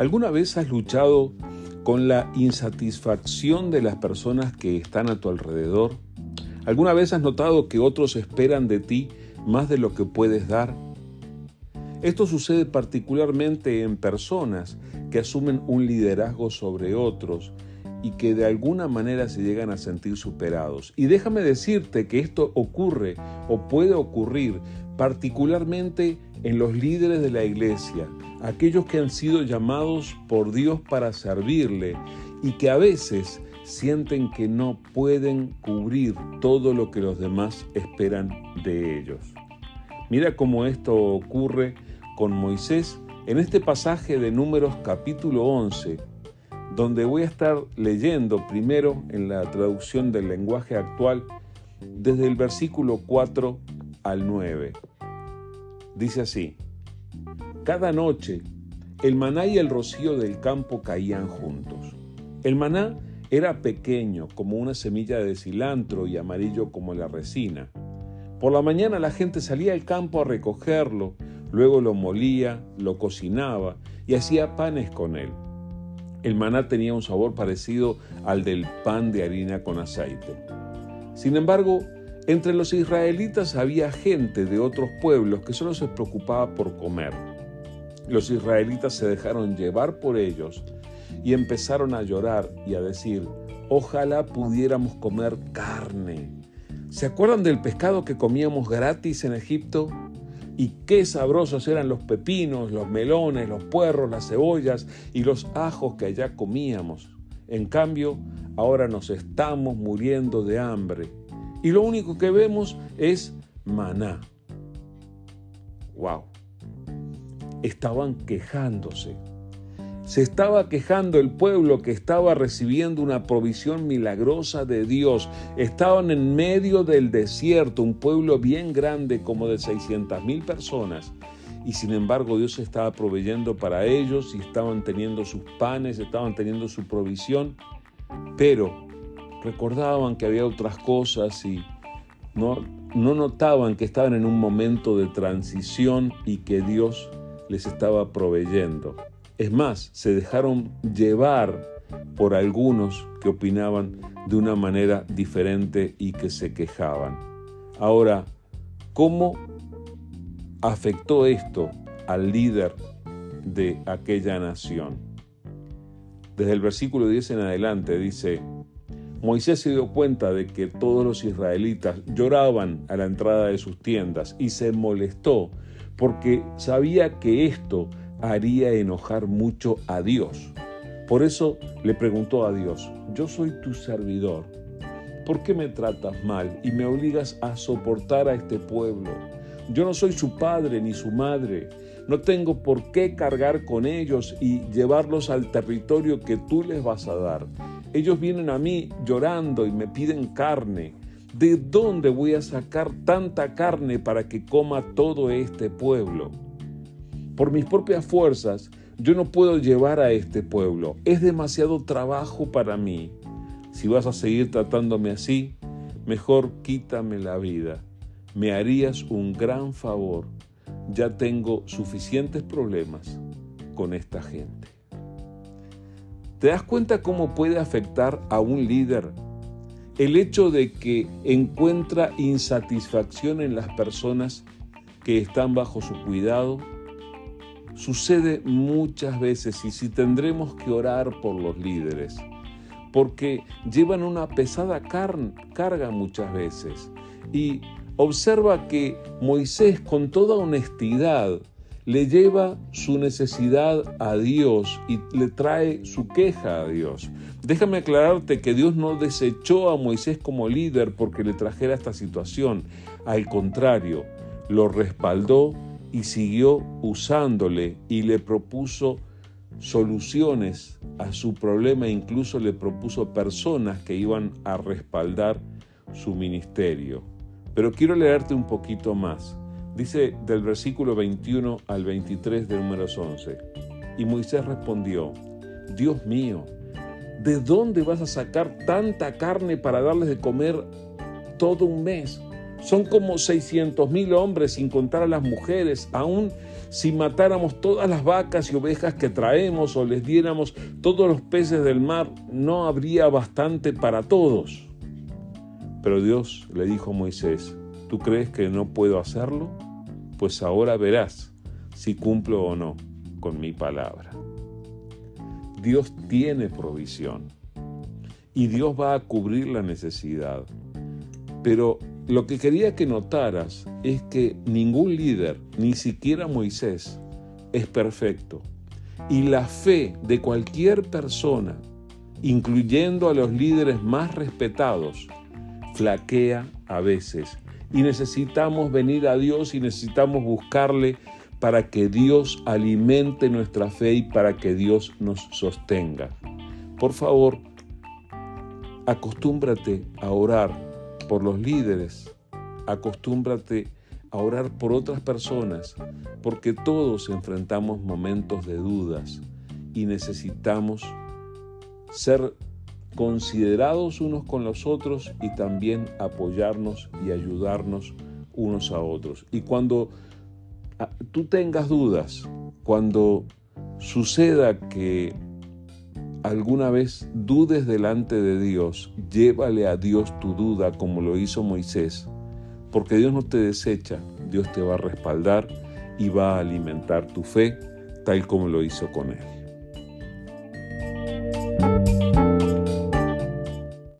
¿Alguna vez has luchado con la insatisfacción de las personas que están a tu alrededor? ¿Alguna vez has notado que otros esperan de ti más de lo que puedes dar? Esto sucede particularmente en personas que asumen un liderazgo sobre otros y que de alguna manera se llegan a sentir superados. Y déjame decirte que esto ocurre o puede ocurrir particularmente en los líderes de la iglesia, aquellos que han sido llamados por Dios para servirle y que a veces sienten que no pueden cubrir todo lo que los demás esperan de ellos. Mira cómo esto ocurre con Moisés en este pasaje de Números capítulo 11, donde voy a estar leyendo primero en la traducción del lenguaje actual desde el versículo 4 al 9. Dice así, cada noche el maná y el rocío del campo caían juntos. El maná era pequeño como una semilla de cilantro y amarillo como la resina. Por la mañana la gente salía al campo a recogerlo, luego lo molía, lo cocinaba y hacía panes con él. El maná tenía un sabor parecido al del pan de harina con aceite. Sin embargo, entre los israelitas había gente de otros pueblos que solo se preocupaba por comer. Los israelitas se dejaron llevar por ellos y empezaron a llorar y a decir, ojalá pudiéramos comer carne. ¿Se acuerdan del pescado que comíamos gratis en Egipto? Y qué sabrosos eran los pepinos, los melones, los puerros, las cebollas y los ajos que allá comíamos. En cambio, ahora nos estamos muriendo de hambre y lo único que vemos es maná. ¡Wow! Estaban quejándose. Se estaba quejando el pueblo que estaba recibiendo una provisión milagrosa de Dios. Estaban en medio del desierto, un pueblo bien grande como de 600 mil personas. Y sin embargo Dios estaba proveyendo para ellos y estaban teniendo sus panes, estaban teniendo su provisión. Pero recordaban que había otras cosas y no, no notaban que estaban en un momento de transición y que Dios les estaba proveyendo. Es más, se dejaron llevar por algunos que opinaban de una manera diferente y que se quejaban. Ahora, ¿cómo afectó esto al líder de aquella nación? Desde el versículo 10 en adelante dice, Moisés se dio cuenta de que todos los israelitas lloraban a la entrada de sus tiendas y se molestó porque sabía que esto haría enojar mucho a Dios. Por eso le preguntó a Dios, yo soy tu servidor, ¿por qué me tratas mal y me obligas a soportar a este pueblo? Yo no soy su padre ni su madre, no tengo por qué cargar con ellos y llevarlos al territorio que tú les vas a dar. Ellos vienen a mí llorando y me piden carne. ¿De dónde voy a sacar tanta carne para que coma todo este pueblo? Por mis propias fuerzas, yo no puedo llevar a este pueblo. Es demasiado trabajo para mí. Si vas a seguir tratándome así, mejor quítame la vida. Me harías un gran favor. Ya tengo suficientes problemas con esta gente. ¿Te das cuenta cómo puede afectar a un líder el hecho de que encuentra insatisfacción en las personas que están bajo su cuidado? Sucede muchas veces y si tendremos que orar por los líderes, porque llevan una pesada carga muchas veces. Y observa que Moisés con toda honestidad le lleva su necesidad a Dios y le trae su queja a Dios. Déjame aclararte que Dios no desechó a Moisés como líder porque le trajera esta situación. Al contrario, lo respaldó y siguió usándole y le propuso soluciones a su problema incluso le propuso personas que iban a respaldar su ministerio. Pero quiero leerte un poquito más. Dice del versículo 21 al 23 de números 11. Y Moisés respondió, Dios mío, ¿de dónde vas a sacar tanta carne para darles de comer todo un mes? Son como 600 mil hombres sin contar a las mujeres. Aún si matáramos todas las vacas y ovejas que traemos o les diéramos todos los peces del mar, no habría bastante para todos. Pero Dios le dijo a Moisés, ¿tú crees que no puedo hacerlo? Pues ahora verás si cumplo o no con mi palabra. Dios tiene provisión y Dios va a cubrir la necesidad. Pero lo que quería que notaras es que ningún líder, ni siquiera Moisés, es perfecto. Y la fe de cualquier persona, incluyendo a los líderes más respetados, flaquea a veces. Y necesitamos venir a Dios y necesitamos buscarle para que Dios alimente nuestra fe y para que Dios nos sostenga. Por favor, acostúmbrate a orar por los líderes, acostúmbrate a orar por otras personas, porque todos enfrentamos momentos de dudas y necesitamos ser considerados unos con los otros y también apoyarnos y ayudarnos unos a otros. Y cuando tú tengas dudas, cuando suceda que alguna vez dudes delante de Dios, llévale a Dios tu duda como lo hizo Moisés, porque Dios no te desecha, Dios te va a respaldar y va a alimentar tu fe tal como lo hizo con él.